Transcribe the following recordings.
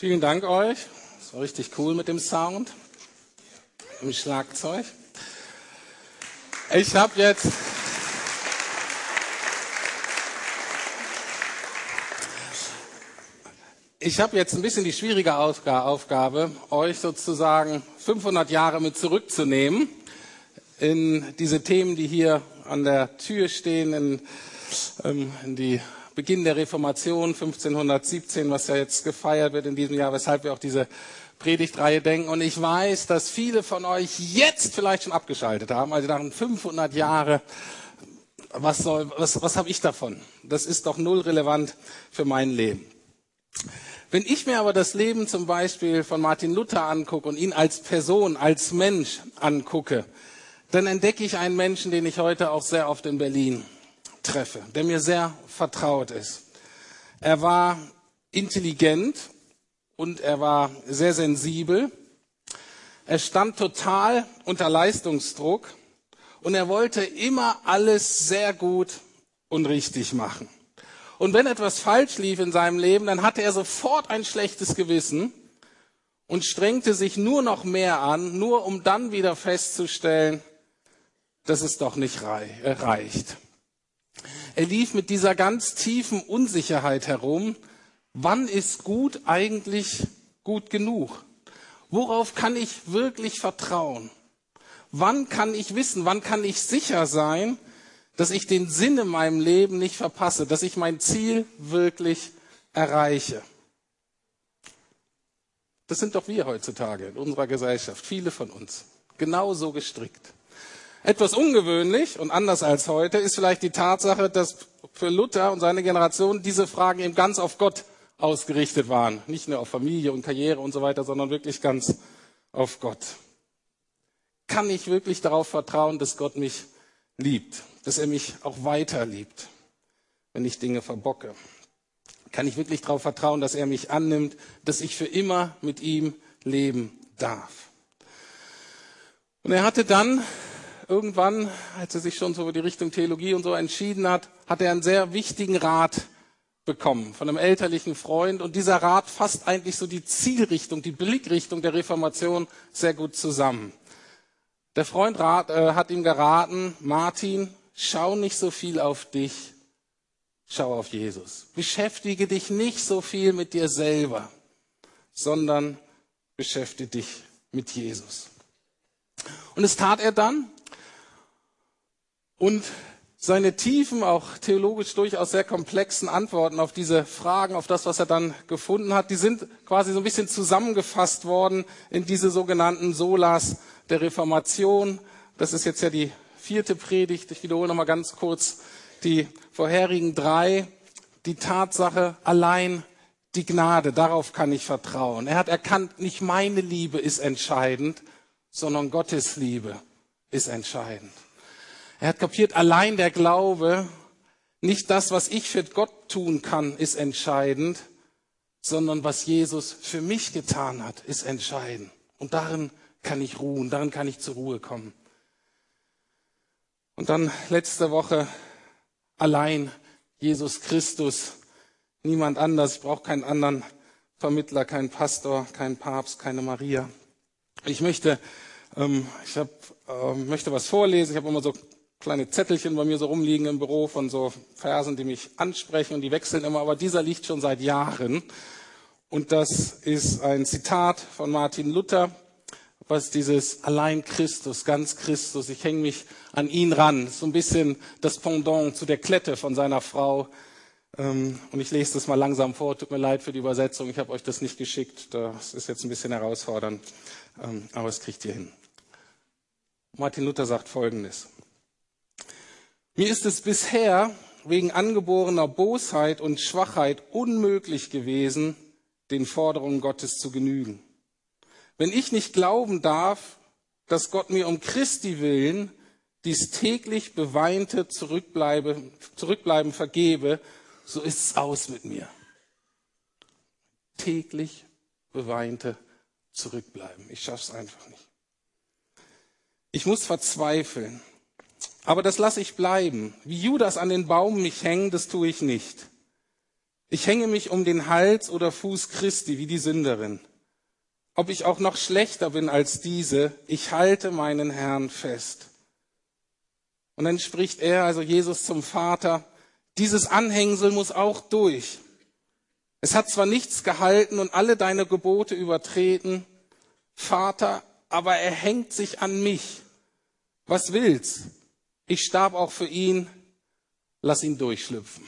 Vielen Dank euch. Das war richtig cool mit dem Sound, im Schlagzeug. Ich habe jetzt Ich habe jetzt ein bisschen die schwierige Aufgabe, euch sozusagen 500 Jahre mit zurückzunehmen in diese Themen, die hier an der Tür stehen, in, ähm, in die Beginn der Reformation 1517, was ja jetzt gefeiert wird in diesem Jahr, weshalb wir auch diese Predigtreihe denken. Und ich weiß, dass viele von euch jetzt vielleicht schon abgeschaltet haben, also nach 500 Jahre. Was soll, was, was habe ich davon? Das ist doch null relevant für mein Leben. Wenn ich mir aber das Leben zum Beispiel von Martin Luther angucke und ihn als Person, als Mensch angucke, dann entdecke ich einen Menschen, den ich heute auch sehr oft in Berlin treffe, der mir sehr vertraut ist. Er war intelligent und er war sehr sensibel. Er stand total unter Leistungsdruck und er wollte immer alles sehr gut und richtig machen. Und wenn etwas falsch lief in seinem Leben, dann hatte er sofort ein schlechtes Gewissen und strengte sich nur noch mehr an, nur um dann wieder festzustellen, dass es doch nicht reicht. Er lief mit dieser ganz tiefen Unsicherheit herum. Wann ist gut eigentlich gut genug? Worauf kann ich wirklich vertrauen? Wann kann ich wissen, wann kann ich sicher sein, dass ich den Sinn in meinem Leben nicht verpasse, dass ich mein Ziel wirklich erreiche? Das sind doch wir heutzutage in unserer Gesellschaft, viele von uns, genauso gestrickt. Etwas ungewöhnlich und anders als heute ist vielleicht die Tatsache, dass für Luther und seine Generation diese Fragen eben ganz auf Gott ausgerichtet waren. Nicht nur auf Familie und Karriere und so weiter, sondern wirklich ganz auf Gott. Kann ich wirklich darauf vertrauen, dass Gott mich liebt, dass er mich auch weiter liebt, wenn ich Dinge verbocke? Kann ich wirklich darauf vertrauen, dass er mich annimmt, dass ich für immer mit ihm leben darf? Und er hatte dann irgendwann, als er sich schon so für die Richtung Theologie und so entschieden hat, hat er einen sehr wichtigen Rat bekommen von einem elterlichen Freund. Und dieser Rat fasst eigentlich so die Zielrichtung, die Blickrichtung der Reformation sehr gut zusammen. Der Freund rat, äh, hat ihm geraten, Martin, schau nicht so viel auf dich, schau auf Jesus. Beschäftige dich nicht so viel mit dir selber, sondern beschäftige dich mit Jesus. Und es tat er dann. Und seine tiefen, auch theologisch durchaus sehr komplexen Antworten auf diese Fragen, auf das, was er dann gefunden hat, die sind quasi so ein bisschen zusammengefasst worden in diese sogenannten Solas der Reformation. Das ist jetzt ja die vierte Predigt. Ich wiederhole nochmal ganz kurz die vorherigen drei. Die Tatsache allein die Gnade, darauf kann ich vertrauen. Er hat erkannt, nicht meine Liebe ist entscheidend, sondern Gottes Liebe ist entscheidend. Er hat kapiert, allein der Glaube, nicht das, was ich für Gott tun kann, ist entscheidend, sondern was Jesus für mich getan hat, ist entscheidend. Und darin kann ich ruhen, darin kann ich zur Ruhe kommen. Und dann letzte Woche allein Jesus Christus, niemand anders. Ich brauche keinen anderen Vermittler, keinen Pastor, keinen Papst, keine Maria. Ich möchte, ähm, ich hab, ähm, möchte was vorlesen. Ich habe immer so kleine Zettelchen bei mir so rumliegen im Büro von so Versen, die mich ansprechen und die wechseln immer, aber dieser liegt schon seit Jahren. Und das ist ein Zitat von Martin Luther, was dieses allein Christus, ganz Christus, ich hänge mich an ihn ran. So ein bisschen das Pendant zu der Klette von seiner Frau. Ähm, und ich lese das mal langsam vor. Tut mir leid für die Übersetzung. Ich habe euch das nicht geschickt. Das ist jetzt ein bisschen herausfordernd. Ähm, aber es kriegt ihr hin. Martin Luther sagt Folgendes. Mir ist es bisher wegen angeborener Bosheit und Schwachheit unmöglich gewesen, den Forderungen Gottes zu genügen. Wenn ich nicht glauben darf, dass Gott mir um Christi willen dies täglich beweinte Zurückbleibe, Zurückbleiben vergebe, so ist es aus mit mir. Täglich beweinte Zurückbleiben. Ich schaff's einfach nicht. Ich muss verzweifeln. Aber das lasse ich bleiben. Wie Judas an den Baum mich hängen, das tue ich nicht. Ich hänge mich um den Hals oder Fuß Christi wie die Sünderin. Ob ich auch noch schlechter bin als diese, ich halte meinen Herrn fest. Und dann spricht er, also Jesus zum Vater, dieses Anhängsel muss auch durch. Es hat zwar nichts gehalten und alle deine Gebote übertreten, Vater, aber er hängt sich an mich. Was will's? Ich starb auch für ihn, lass ihn durchschlüpfen.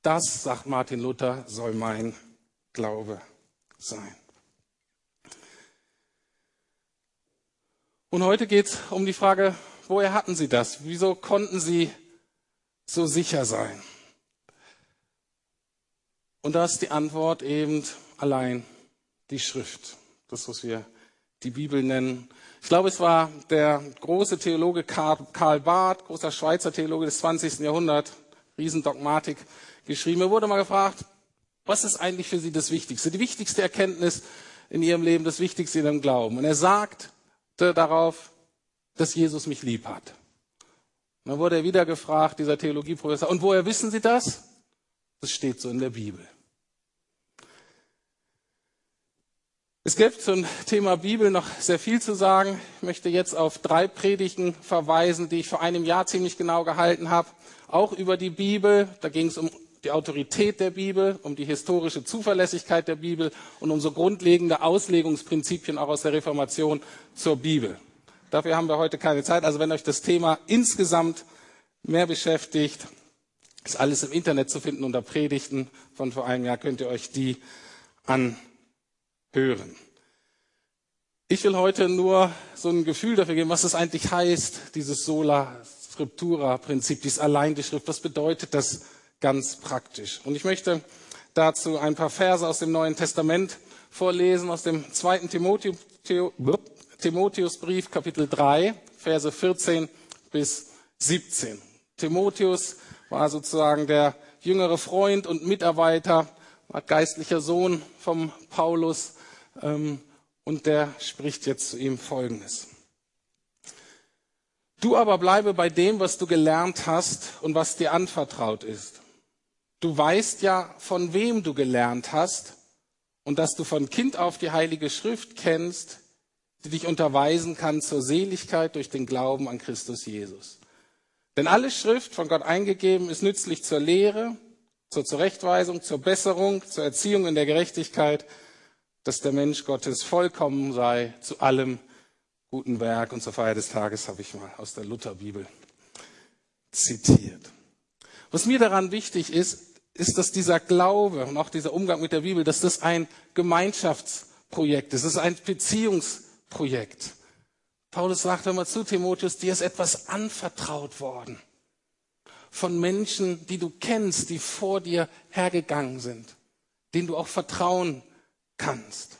Das, sagt Martin Luther, soll mein Glaube sein. Und heute geht es um die Frage, woher hatten sie das? Wieso konnten sie so sicher sein? Und da ist die Antwort eben allein die Schrift. Das, was wir die Bibel nennen. Ich glaube, es war der große Theologe Karl Barth, großer Schweizer Theologe des 20. Jahrhunderts, Riesendogmatik geschrieben. Er wurde mal gefragt, was ist eigentlich für Sie das Wichtigste? Die wichtigste Erkenntnis in Ihrem Leben, das Wichtigste in Ihrem Glauben. Und er sagte darauf, dass Jesus mich lieb hat. Und dann wurde er wieder gefragt, dieser Theologieprofessor, und woher wissen Sie das? Das steht so in der Bibel. Es gibt zum Thema Bibel noch sehr viel zu sagen. Ich möchte jetzt auf drei Predigten verweisen, die ich vor einem Jahr ziemlich genau gehalten habe. Auch über die Bibel. Da ging es um die Autorität der Bibel, um die historische Zuverlässigkeit der Bibel und um so grundlegende Auslegungsprinzipien auch aus der Reformation zur Bibel. Dafür haben wir heute keine Zeit. Also wenn euch das Thema insgesamt mehr beschäftigt, ist alles im Internet zu finden unter Predigten von vor einem Jahr, könnt ihr euch die anhören. Ich will heute nur so ein Gefühl dafür geben, was es eigentlich heißt, dieses Sola Scriptura Prinzip, dieses allein die Schrift. Was bedeutet das ganz praktisch? Und ich möchte dazu ein paar Verse aus dem Neuen Testament vorlesen, aus dem zweiten Timotheus, Timotheusbrief, Kapitel 3, Verse 14 bis 17. Timotheus war sozusagen der jüngere Freund und Mitarbeiter, war geistlicher Sohn vom Paulus und der spricht jetzt zu ihm Folgendes. Du aber bleibe bei dem, was du gelernt hast und was dir anvertraut ist. Du weißt ja, von wem du gelernt hast und dass du von Kind auf die Heilige Schrift kennst, die dich unterweisen kann zur Seligkeit durch den Glauben an Christus Jesus. Denn alle Schrift von Gott eingegeben ist nützlich zur Lehre, zur Zurechtweisung, zur Besserung, zur Erziehung in der Gerechtigkeit, dass der Mensch Gottes vollkommen sei zu allem guten Werk. Und zur Feier des Tages habe ich mal aus der Lutherbibel zitiert. Was mir daran wichtig ist, ist, dass dieser Glaube und auch dieser Umgang mit der Bibel, dass das ein Gemeinschaftsprojekt ist, es ist ein Beziehungsprojekt. Paulus sagt einmal zu Timotheus, dir ist etwas anvertraut worden von Menschen, die du kennst, die vor dir hergegangen sind, denen du auch vertrauen kannst.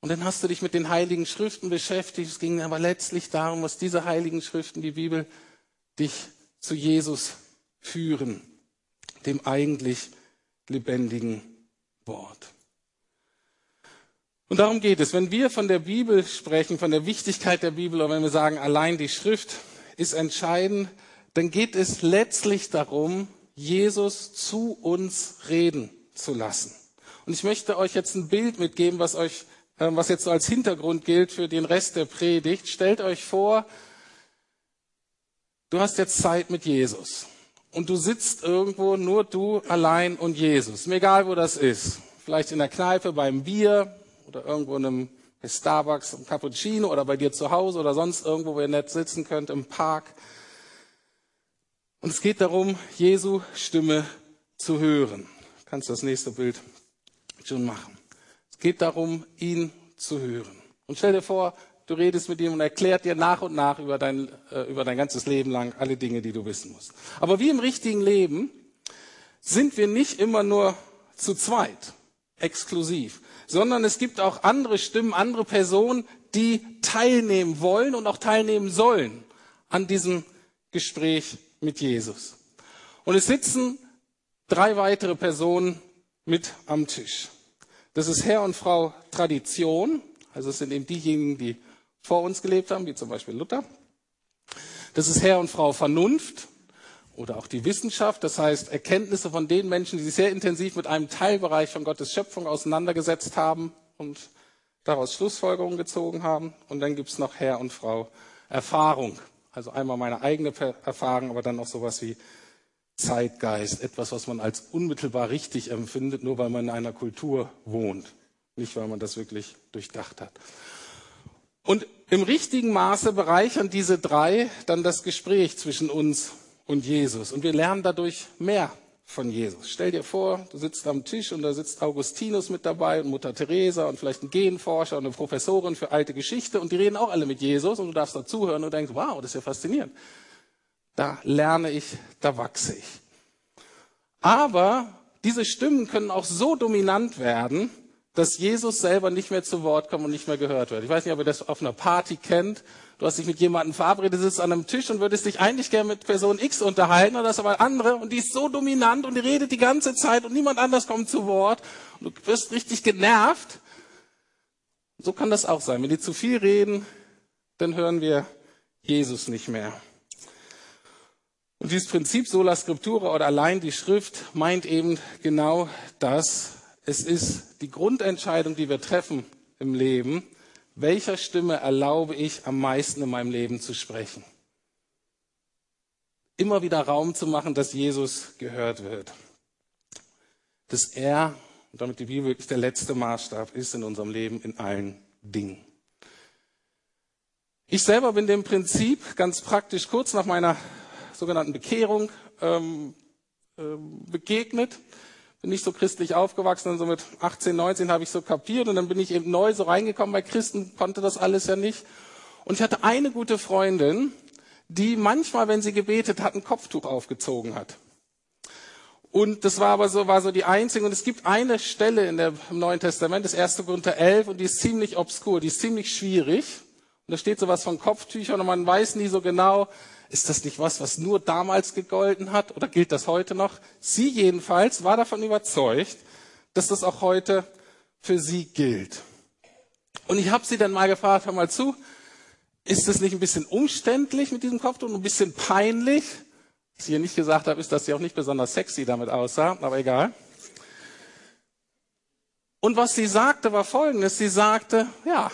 Und dann hast du dich mit den heiligen Schriften beschäftigt. Es ging aber letztlich darum, was diese heiligen Schriften, die Bibel, dich zu Jesus führen, dem eigentlich lebendigen Wort. Und darum geht es. Wenn wir von der Bibel sprechen, von der Wichtigkeit der Bibel, oder wenn wir sagen, allein die Schrift ist entscheidend, dann geht es letztlich darum, Jesus zu uns reden zu lassen. Und ich möchte euch jetzt ein Bild mitgeben, was euch, äh, was jetzt so als Hintergrund gilt für den Rest der Predigt. Stellt euch vor, du hast jetzt Zeit mit Jesus. Und du sitzt irgendwo, nur du allein und Jesus. Egal, wo das ist. Vielleicht in der Kneipe beim Bier, oder irgendwo in einem Starbucks, im Cappuccino oder bei dir zu Hause oder sonst irgendwo, wo ihr nett sitzen könnt, im Park. Und es geht darum, Jesu Stimme zu hören. Du kannst das nächste Bild schon machen. Es geht darum, ihn zu hören. Und stell dir vor, du redest mit ihm und erklärt dir nach und nach über dein, äh, über dein ganzes Leben lang alle Dinge, die du wissen musst. Aber wie im richtigen Leben sind wir nicht immer nur zu zweit, exklusiv, sondern es gibt auch andere Stimmen, andere Personen, die teilnehmen wollen und auch teilnehmen sollen an diesem Gespräch mit Jesus. Und es sitzen drei weitere Personen mit am Tisch. Das ist Herr und Frau Tradition, also es sind eben diejenigen, die vor uns gelebt haben, wie zum Beispiel Luther. Das ist Herr und Frau Vernunft oder auch die Wissenschaft, das heißt Erkenntnisse von den Menschen, die sich sehr intensiv mit einem Teilbereich von Gottes Schöpfung auseinandergesetzt haben und daraus Schlussfolgerungen gezogen haben. Und dann gibt's noch Herr und Frau Erfahrung. Also einmal meine eigene Erfahrung, aber dann noch sowas wie Zeitgeist, etwas, was man als unmittelbar richtig empfindet, nur weil man in einer Kultur wohnt, nicht weil man das wirklich durchdacht hat. Und im richtigen Maße bereichern diese drei dann das Gespräch zwischen uns und Jesus. Und wir lernen dadurch mehr von Jesus. Stell dir vor, du sitzt am Tisch und da sitzt Augustinus mit dabei und Mutter Teresa und vielleicht ein Genforscher und eine Professorin für alte Geschichte und die reden auch alle mit Jesus und du darfst dazuhören und denkst, wow, das ist ja faszinierend. Da lerne ich, da wachse ich. Aber diese Stimmen können auch so dominant werden, dass Jesus selber nicht mehr zu Wort kommt und nicht mehr gehört wird. Ich weiß nicht, ob ihr das auf einer Party kennt. Du hast dich mit jemandem verabredet, sitzt an einem Tisch und würdest dich eigentlich gerne mit Person X unterhalten, oder das ist aber andere und die ist so dominant und die redet die ganze Zeit und niemand anders kommt zu Wort und du wirst richtig genervt. So kann das auch sein. Wenn die zu viel reden, dann hören wir Jesus nicht mehr. Und dieses Prinzip sola scriptura oder allein die Schrift meint eben genau das, es ist die Grundentscheidung, die wir treffen im Leben. Welcher Stimme erlaube ich am meisten in meinem Leben zu sprechen? Immer wieder Raum zu machen, dass Jesus gehört wird. Dass er, und damit die Bibel wirklich der letzte Maßstab ist in unserem Leben in allen Dingen. Ich selber bin dem Prinzip ganz praktisch kurz nach meiner sogenannten Bekehrung ähm, äh, begegnet bin nicht so christlich aufgewachsen und so mit 18, 19 habe ich so kapiert und dann bin ich eben neu so reingekommen bei Christen, konnte das alles ja nicht. Und ich hatte eine gute Freundin, die manchmal, wenn sie gebetet hat, ein Kopftuch aufgezogen hat. Und das war aber so, war so die einzige. Und es gibt eine Stelle in der, im Neuen Testament, das erste Korinther 11, und die ist ziemlich obskur, die ist ziemlich schwierig. Und da steht sowas von Kopftüchern und man weiß nie so genau, ist das nicht was, was nur damals gegolten hat oder gilt das heute noch? Sie jedenfalls war davon überzeugt, dass das auch heute für sie gilt. Und ich habe sie dann mal gefragt, hör mal zu, ist das nicht ein bisschen umständlich mit diesem Kopftuch und ein bisschen peinlich? Was ich ihr nicht gesagt habe, ist, dass sie auch nicht besonders sexy damit aussah, aber egal. Und was sie sagte, war folgendes. Sie sagte, ja,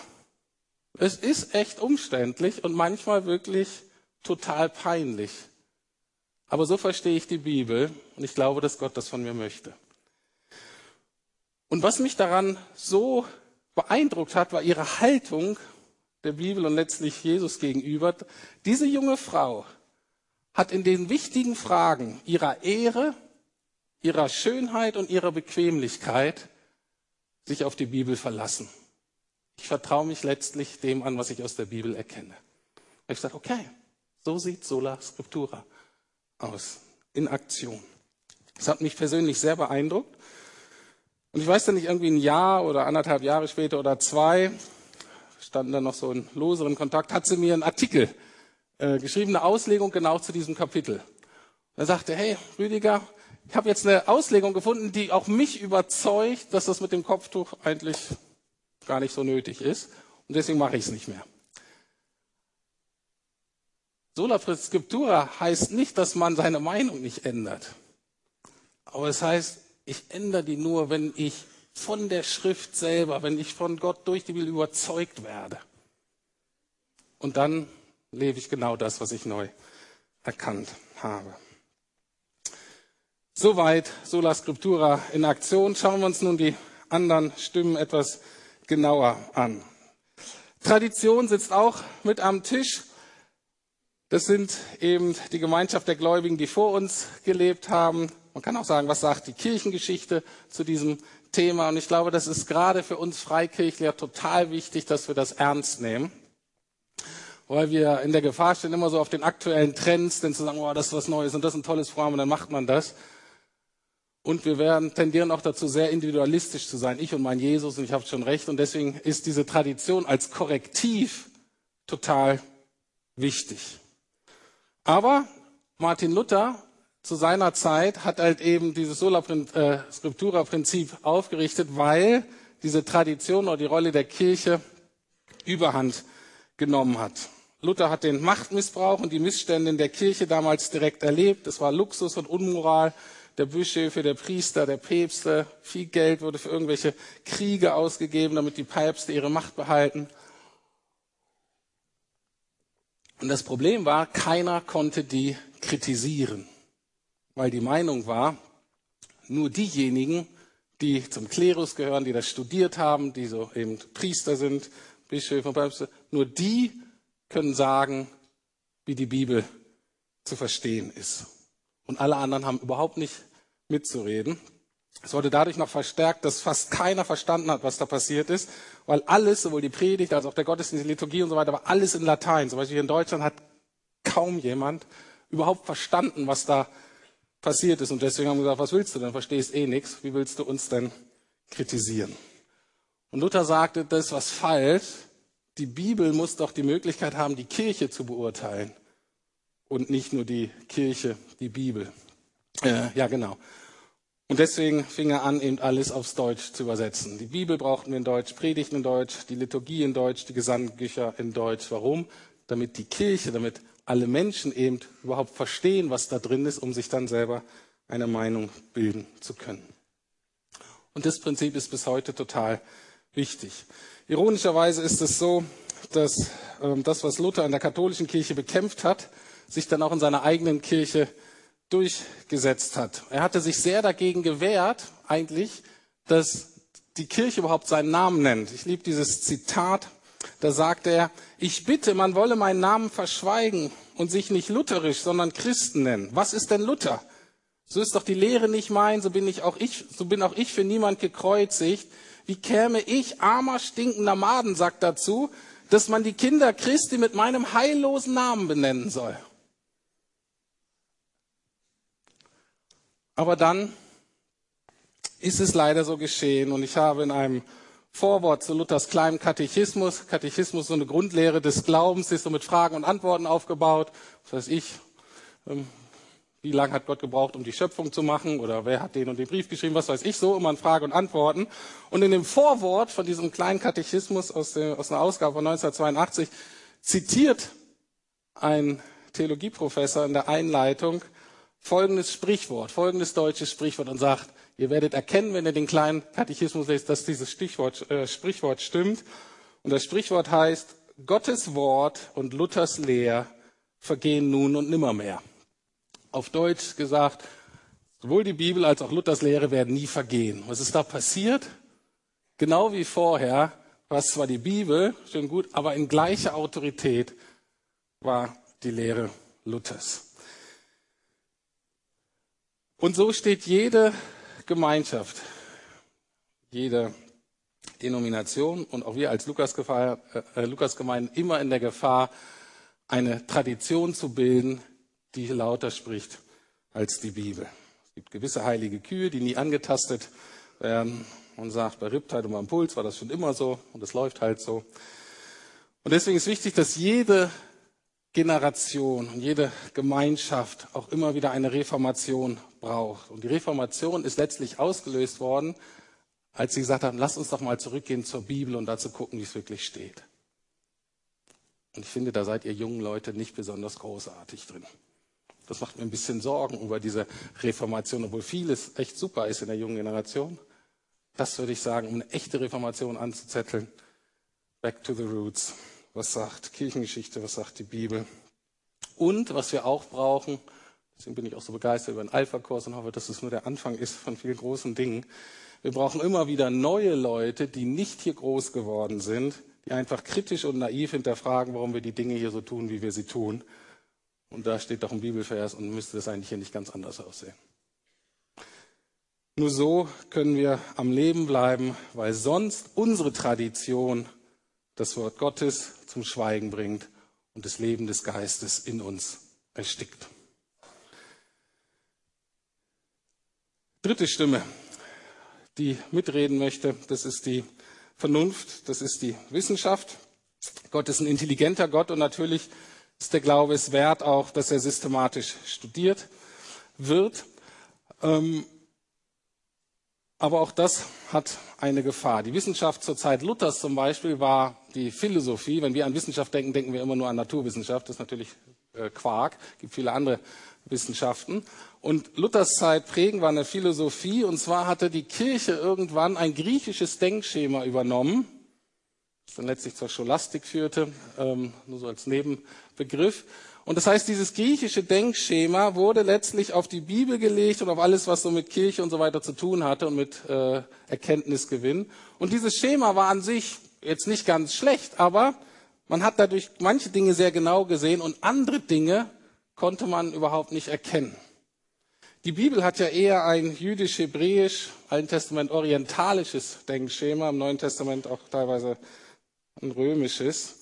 es ist echt umständlich und manchmal wirklich total peinlich. Aber so verstehe ich die Bibel und ich glaube, dass Gott das von mir möchte. Und was mich daran so beeindruckt hat, war ihre Haltung der Bibel und letztlich Jesus gegenüber. Diese junge Frau hat in den wichtigen Fragen ihrer Ehre, ihrer Schönheit und ihrer Bequemlichkeit sich auf die Bibel verlassen. Ich vertraue mich letztlich dem an, was ich aus der Bibel erkenne. Ich sage, okay, so sieht Sola Scriptura aus, in Aktion. Das hat mich persönlich sehr beeindruckt. Und ich weiß dann nicht, irgendwie ein Jahr oder anderthalb Jahre später oder zwei, standen dann noch so in loseren Kontakt, hat sie mir einen Artikel äh, geschrieben, eine Auslegung genau zu diesem Kapitel. Er sagte, hey, Rüdiger, ich habe jetzt eine Auslegung gefunden, die auch mich überzeugt, dass das mit dem Kopftuch eigentlich gar nicht so nötig ist. Und deswegen mache ich es nicht mehr. Sola Scriptura heißt nicht, dass man seine Meinung nicht ändert. Aber es heißt, ich ändere die nur, wenn ich von der Schrift selber, wenn ich von Gott durch die Bibel überzeugt werde. Und dann lebe ich genau das, was ich neu erkannt habe. Soweit Sola Scriptura in Aktion. Schauen wir uns nun die anderen Stimmen etwas genauer an. Tradition sitzt auch mit am Tisch. Das sind eben die Gemeinschaft der Gläubigen, die vor uns gelebt haben. Man kann auch sagen, was sagt die Kirchengeschichte zu diesem Thema? Und ich glaube, das ist gerade für uns Freikirchler total wichtig, dass wir das ernst nehmen. Weil wir in der Gefahr stehen, immer so auf den aktuellen Trends, denn zu sagen, oh, das ist was Neues und das ist ein tolles Programm und dann macht man das. Und wir werden tendieren auch dazu, sehr individualistisch zu sein. Ich und mein Jesus, und ich habe schon recht. Und deswegen ist diese Tradition als Korrektiv total wichtig. Aber Martin Luther zu seiner Zeit hat halt eben dieses Sola äh, Scriptura Prinzip aufgerichtet, weil diese Tradition oder die Rolle der Kirche Überhand genommen hat. Luther hat den Machtmissbrauch und die Missstände in der Kirche damals direkt erlebt. Es war Luxus und Unmoral der Bischöfe, der Priester, der Päpste. Viel Geld wurde für irgendwelche Kriege ausgegeben, damit die Päpste ihre Macht behalten. Und das Problem war, keiner konnte die kritisieren, weil die Meinung war, nur diejenigen, die zum Klerus gehören, die das studiert haben, die so eben Priester sind, Bischöfe und Päpste, nur die können sagen, wie die Bibel zu verstehen ist. Und alle anderen haben überhaupt nicht mitzureden. Es wurde dadurch noch verstärkt, dass fast keiner verstanden hat, was da passiert ist, weil alles, sowohl die Predigt als auch der Gottesdienst, die Liturgie und so weiter, war alles in Latein. Zum Beispiel hier in Deutschland hat kaum jemand überhaupt verstanden, was da passiert ist. Und deswegen haben wir gesagt, was willst du denn? Verstehst eh nichts. Wie willst du uns denn kritisieren? Und Luther sagte, das ist was falsch. Die Bibel muss doch die Möglichkeit haben, die Kirche zu beurteilen. Und nicht nur die Kirche, die Bibel. Äh, ja, genau. Und deswegen fing er an, eben alles aufs Deutsch zu übersetzen. Die Bibel brauchten wir in Deutsch, Predigten in Deutsch, die Liturgie in Deutsch, die Gesangbücher in Deutsch. Warum? Damit die Kirche, damit alle Menschen eben überhaupt verstehen, was da drin ist, um sich dann selber eine Meinung bilden zu können. Und das Prinzip ist bis heute total wichtig. Ironischerweise ist es so, dass äh, das, was Luther in der katholischen Kirche bekämpft hat, sich dann auch in seiner eigenen Kirche durchgesetzt hat. Er hatte sich sehr dagegen gewehrt, eigentlich, dass die Kirche überhaupt seinen Namen nennt. Ich liebe dieses Zitat. Da sagt er, ich bitte, man wolle meinen Namen verschweigen und sich nicht lutherisch, sondern Christen nennen. Was ist denn Luther? So ist doch die Lehre nicht mein, so bin ich auch ich, so bin auch ich für niemand gekreuzigt. Wie käme ich, armer, stinkender Maden, sagt dazu, dass man die Kinder Christi mit meinem heillosen Namen benennen soll? Aber dann ist es leider so geschehen und ich habe in einem Vorwort zu Luthers kleinem Katechismus, Katechismus so eine Grundlehre des Glaubens, ist so mit Fragen und Antworten aufgebaut. Was weiß ich, ähm, wie lange hat Gott gebraucht, um die Schöpfung zu machen? Oder wer hat den und den Brief geschrieben? Was weiß ich, so immer in Frage und Antworten. Und in dem Vorwort von diesem kleinen Katechismus aus, der, aus einer Ausgabe von 1982 zitiert ein Theologieprofessor in der Einleitung folgendes Sprichwort, folgendes deutsches Sprichwort und sagt, ihr werdet erkennen, wenn ihr den kleinen Katechismus lest, dass dieses Stichwort, äh, Sprichwort stimmt. Und das Sprichwort heißt, Gottes Wort und Luthers Lehr vergehen nun und nimmermehr. Auf Deutsch gesagt, sowohl die Bibel als auch Luthers Lehre werden nie vergehen. Was ist da passiert? Genau wie vorher, was zwar die Bibel, schön gut, aber in gleicher Autorität war die Lehre Luthers. Und so steht jede Gemeinschaft, jede Denomination und auch wir als Lukasgemeinde äh, immer in der Gefahr, eine Tradition zu bilden, die lauter spricht als die Bibel. Es gibt gewisse heilige Kühe, die nie angetastet werden. Man sagt, bei Riptide und beim Puls war das schon immer so und es läuft halt so. Und deswegen ist wichtig, dass jede Generation und jede Gemeinschaft auch immer wieder eine Reformation braucht. Und die Reformation ist letztlich ausgelöst worden, als sie gesagt haben, lass uns doch mal zurückgehen zur Bibel und dazu gucken, wie es wirklich steht. Und ich finde, da seid ihr jungen Leute nicht besonders großartig drin. Das macht mir ein bisschen Sorgen über diese Reformation, obwohl vieles echt super ist in der jungen Generation. Das würde ich sagen, um eine echte Reformation anzuzetteln. Back to the roots was sagt Kirchengeschichte, was sagt die Bibel. Und was wir auch brauchen, deswegen bin ich auch so begeistert über den Alpha-Kurs und hoffe, dass es nur der Anfang ist von vielen großen Dingen. Wir brauchen immer wieder neue Leute, die nicht hier groß geworden sind, die einfach kritisch und naiv hinterfragen, warum wir die Dinge hier so tun, wie wir sie tun. Und da steht doch ein Bibelvers und müsste das eigentlich hier nicht ganz anders aussehen. Nur so können wir am Leben bleiben, weil sonst unsere Tradition das Wort Gottes zum Schweigen bringt und das Leben des Geistes in uns erstickt. Dritte Stimme, die mitreden möchte, das ist die Vernunft, das ist die Wissenschaft. Gott ist ein intelligenter Gott und natürlich ist der Glaube es wert auch, dass er systematisch studiert wird. Ähm, Aber auch das hat eine Gefahr. Die Wissenschaft zur Zeit Luthers zum Beispiel war die Philosophie. Wenn wir an Wissenschaft denken, denken wir immer nur an Naturwissenschaft. Das ist natürlich äh, Quark. Es gibt viele andere Wissenschaften. Und Luthers Zeit prägen war eine Philosophie. Und zwar hatte die Kirche irgendwann ein griechisches Denkschema übernommen, das dann letztlich zur Scholastik führte, ähm, nur so als Nebenbegriff. Und das heißt, dieses griechische Denkschema wurde letztlich auf die Bibel gelegt und auf alles, was so mit Kirche und so weiter zu tun hatte und mit äh, Erkenntnisgewinn. Und dieses Schema war an sich jetzt nicht ganz schlecht, aber man hat dadurch manche Dinge sehr genau gesehen und andere Dinge konnte man überhaupt nicht erkennen. Die Bibel hat ja eher ein jüdisch-hebräisch, Alten Testament orientalisches Denkschema, im Neuen Testament auch teilweise ein römisches.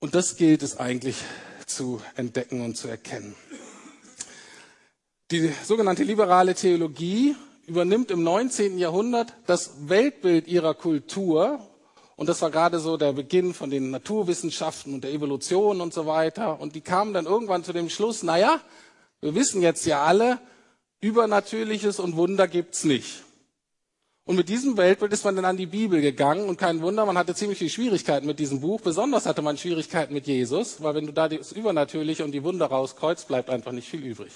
Und das gilt es eigentlich zu entdecken und zu erkennen. Die sogenannte liberale Theologie übernimmt im 19. Jahrhundert das Weltbild ihrer Kultur. Und das war gerade so der Beginn von den Naturwissenschaften und der Evolution und so weiter. Und die kamen dann irgendwann zu dem Schluss, naja, wir wissen jetzt ja alle, Übernatürliches und Wunder gibt's nicht. Und mit diesem Weltbild ist man dann an die Bibel gegangen und kein Wunder, man hatte ziemlich viel Schwierigkeiten mit diesem Buch. Besonders hatte man Schwierigkeiten mit Jesus, weil wenn du da das Übernatürliche und die Wunder rauskreuzt, bleibt einfach nicht viel übrig.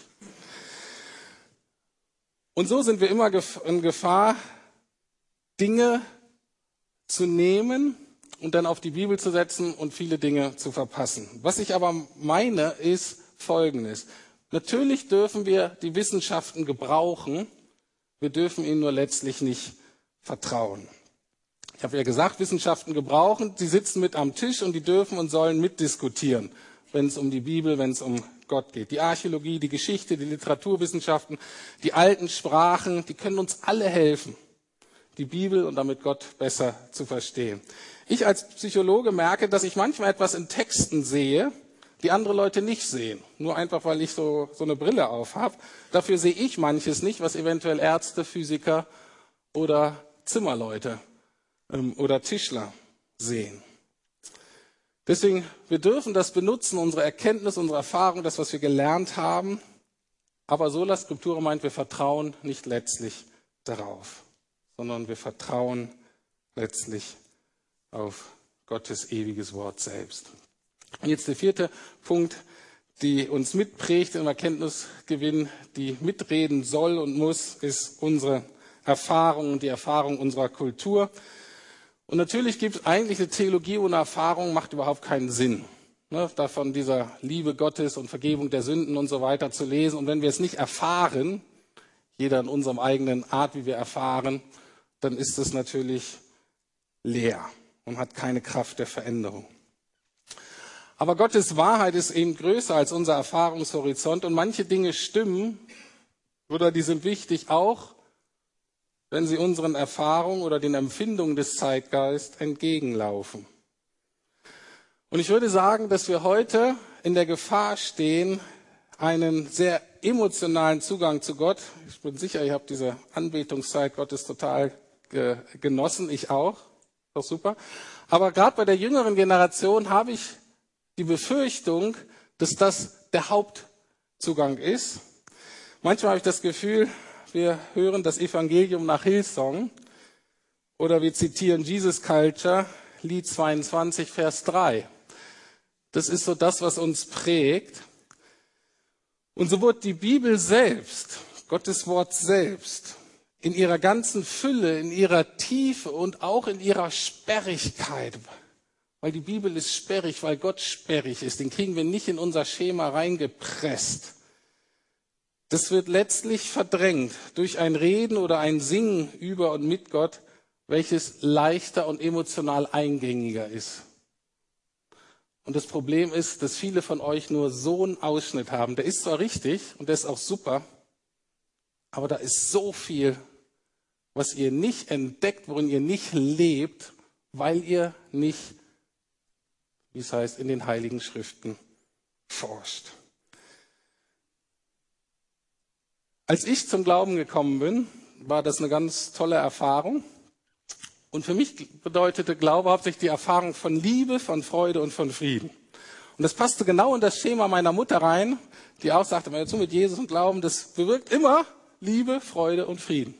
Und so sind wir immer in Gefahr, Dinge zu nehmen und dann auf die Bibel zu setzen und viele Dinge zu verpassen. Was ich aber meine, ist Folgendes. Natürlich dürfen wir die Wissenschaften gebrauchen, wir dürfen ihnen nur letztlich nicht vertrauen. Ich habe ja gesagt, Wissenschaften gebrauchen, sie sitzen mit am Tisch und die dürfen und sollen mitdiskutieren, wenn es um die Bibel, wenn es um Gott geht. Die Archäologie, die Geschichte, die Literaturwissenschaften, die alten Sprachen, die können uns alle helfen, die Bibel und damit Gott besser zu verstehen. Ich als Psychologe merke, dass ich manchmal etwas in Texten sehe, die andere Leute nicht sehen. Nur einfach, weil ich so, so eine Brille auf habe. Dafür sehe ich manches nicht, was eventuell Ärzte, Physiker oder Zimmerleute ähm, oder Tischler sehen. Deswegen, wir dürfen das benutzen, unsere Erkenntnis, unsere Erfahrung, das, was wir gelernt haben. Aber Sola Scriptura meint, wir vertrauen nicht letztlich darauf, sondern wir vertrauen letztlich auf Gottes ewiges Wort selbst. Und jetzt der vierte Punkt, die uns mitprägt im Erkenntnisgewinn, die mitreden soll und muss, ist unsere Erfahrung und die Erfahrung unserer Kultur. Und natürlich gibt es eigentlich eine Theologie ohne Erfahrung, macht überhaupt keinen Sinn. Ne, davon dieser Liebe Gottes und Vergebung der Sünden und so weiter zu lesen. Und wenn wir es nicht erfahren, jeder in unserem eigenen Art, wie wir erfahren, dann ist es natürlich leer und hat keine Kraft der Veränderung. Aber Gottes Wahrheit ist eben größer als unser Erfahrungshorizont und manche Dinge stimmen oder die sind wichtig auch, wenn sie unseren Erfahrungen oder den Empfindungen des Zeitgeist entgegenlaufen. Und ich würde sagen, dass wir heute in der Gefahr stehen, einen sehr emotionalen Zugang zu Gott. Ich bin sicher, ihr habt diese Anbetungszeit Gottes total genossen, ich auch. Doch super. Aber gerade bei der jüngeren Generation habe ich die Befürchtung, dass das der Hauptzugang ist. Manchmal habe ich das Gefühl, wir hören das Evangelium nach Hillsong oder wir zitieren Jesus Culture, Lied 22, Vers 3. Das ist so das, was uns prägt. Und so wird die Bibel selbst, Gottes Wort selbst, in ihrer ganzen Fülle, in ihrer Tiefe und auch in ihrer Sperrigkeit weil die Bibel ist sperrig, weil Gott sperrig ist. Den kriegen wir nicht in unser Schema reingepresst. Das wird letztlich verdrängt durch ein Reden oder ein Singen über und mit Gott, welches leichter und emotional eingängiger ist. Und das Problem ist, dass viele von euch nur so einen Ausschnitt haben. Der ist zwar richtig und der ist auch super, aber da ist so viel, was ihr nicht entdeckt, worin ihr nicht lebt, weil ihr nicht wie es heißt, in den heiligen Schriften forscht. Als ich zum Glauben gekommen bin, war das eine ganz tolle Erfahrung. Und für mich bedeutete Glaube hauptsächlich die Erfahrung von Liebe, von Freude und von Frieden. Und das passte genau in das Schema meiner Mutter rein, die auch sagte, wenn du mit Jesus und Glauben, das bewirkt immer Liebe, Freude und Frieden.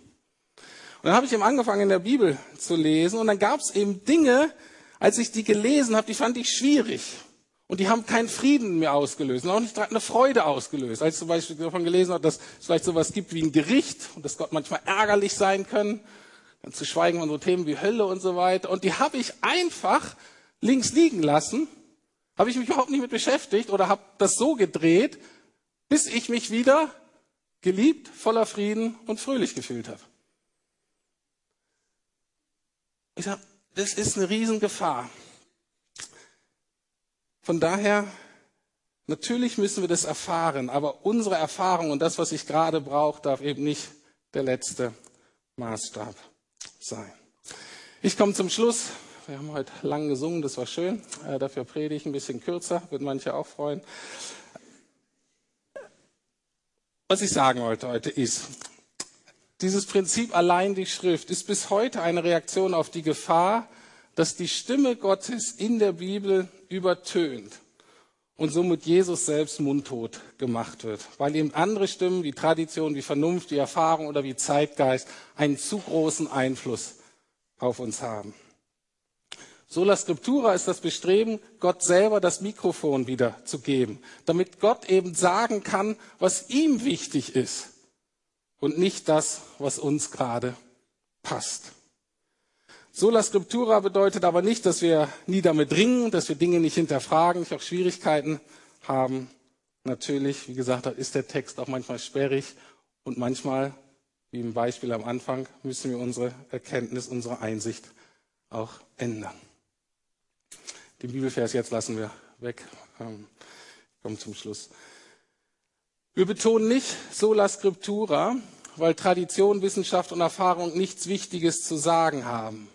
Dann habe ich eben angefangen, in der Bibel zu lesen und dann gab es eben Dinge, als ich die gelesen habe, die fand ich schwierig. Und die haben keinen Frieden mehr ausgelöst auch nicht eine Freude ausgelöst. Als ich zum Beispiel davon gelesen habe, dass es vielleicht sowas gibt wie ein Gericht und dass Gott manchmal ärgerlich sein kann, dann zu schweigen von so Themen wie Hölle und so weiter. Und die habe ich einfach links liegen lassen, habe ich mich überhaupt nicht mit beschäftigt oder habe das so gedreht, bis ich mich wieder geliebt, voller Frieden und fröhlich gefühlt habe. Ich sage, das ist eine Riesengefahr. Von daher, natürlich müssen wir das erfahren, aber unsere Erfahrung und das, was ich gerade brauche, darf eben nicht der letzte Maßstab sein. Ich komme zum Schluss. Wir haben heute lang gesungen, das war schön. Äh, dafür predige ich ein bisschen kürzer, würden manche auch freuen. Was ich sagen wollte heute ist, dieses Prinzip allein die Schrift ist bis heute eine Reaktion auf die Gefahr, dass die Stimme Gottes in der Bibel übertönt und somit Jesus selbst mundtot gemacht wird, weil eben andere Stimmen wie Tradition, wie Vernunft, wie Erfahrung oder wie Zeitgeist einen zu großen Einfluss auf uns haben. Sola Scriptura ist das Bestreben, Gott selber das Mikrofon wieder zu geben, damit Gott eben sagen kann, was ihm wichtig ist und nicht das, was uns gerade passt. Sola Scriptura bedeutet aber nicht, dass wir nie damit ringen, dass wir Dinge nicht hinterfragen, nicht auch Schwierigkeiten haben. Natürlich, wie gesagt, ist der Text auch manchmal sperrig und manchmal wie im Beispiel am Anfang, müssen wir unsere Erkenntnis, unsere Einsicht auch ändern. Den Bibelvers jetzt lassen wir weg. Ähm, kommen zum Schluss. Wir betonen nicht sola scriptura, weil Tradition, Wissenschaft und Erfahrung nichts Wichtiges zu sagen haben,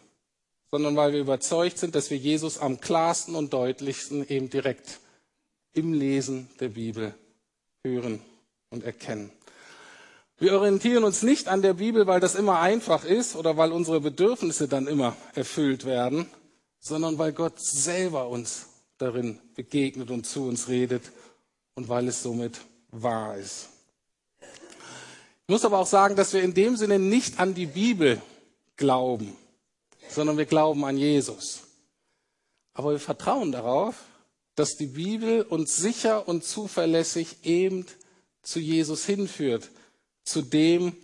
sondern weil wir überzeugt sind, dass wir Jesus am klarsten und deutlichsten eben direkt im Lesen der Bibel hören und erkennen. Wir orientieren uns nicht an der Bibel, weil das immer einfach ist oder weil unsere Bedürfnisse dann immer erfüllt werden, sondern weil Gott selber uns darin begegnet und zu uns redet und weil es somit wahr ist. Ich muss aber auch sagen, dass wir in dem Sinne nicht an die Bibel glauben, sondern wir glauben an Jesus. Aber wir vertrauen darauf, dass die Bibel uns sicher und zuverlässig eben zu Jesus hinführt, zu dem,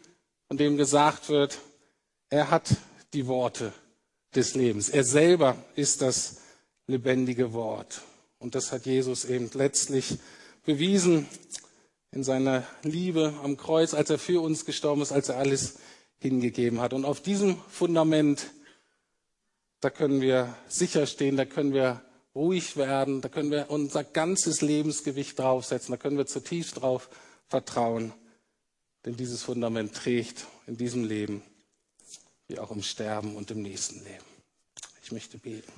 von dem gesagt wird, er hat die Worte des Lebens. Er selber ist das lebendige Wort. Und das hat Jesus eben letztlich bewiesen in seiner Liebe am Kreuz, als er für uns gestorben ist, als er alles hingegeben hat. Und auf diesem Fundament, da können wir sicher stehen, da können wir ruhig werden, da können wir unser ganzes Lebensgewicht draufsetzen, da können wir zutiefst drauf vertrauen. Denn dieses Fundament trägt in diesem Leben wie auch im Sterben und im nächsten Leben. Ich möchte beten.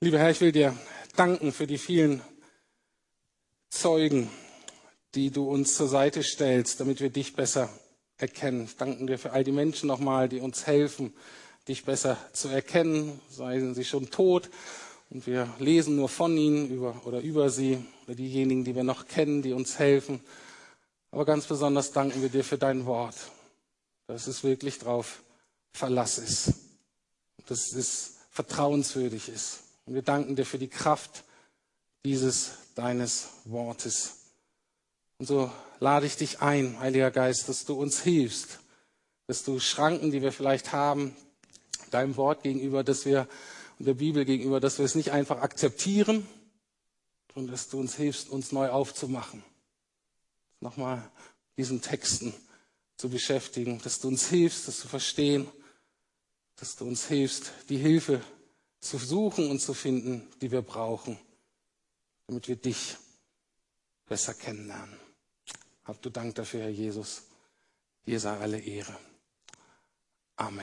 Lieber Herr, ich will dir danken für die vielen Zeugen, die du uns zur Seite stellst, damit wir dich besser erkennen. Ich danke dir für all die Menschen nochmal, die uns helfen, dich besser zu erkennen, seien sie schon tot und wir lesen nur von ihnen über, oder über sie oder diejenigen, die wir noch kennen, die uns helfen. Aber ganz besonders danken wir dir für dein Wort, dass es wirklich drauf Verlass ist, dass es vertrauenswürdig ist. Und wir danken dir für die Kraft dieses deines Wortes. Und so lade ich dich ein, Heiliger Geist, dass du uns hilfst, dass du Schranken, die wir vielleicht haben, deinem Wort gegenüber, dass wir und der Bibel gegenüber, dass wir es nicht einfach akzeptieren, sondern dass du uns hilfst, uns neu aufzumachen nochmal diesen Texten zu beschäftigen, dass du uns hilfst, das zu verstehen, dass du uns hilfst, die Hilfe zu suchen und zu finden, die wir brauchen, damit wir dich besser kennenlernen. Hab du Dank dafür, Herr Jesus. Dir sei alle Ehre.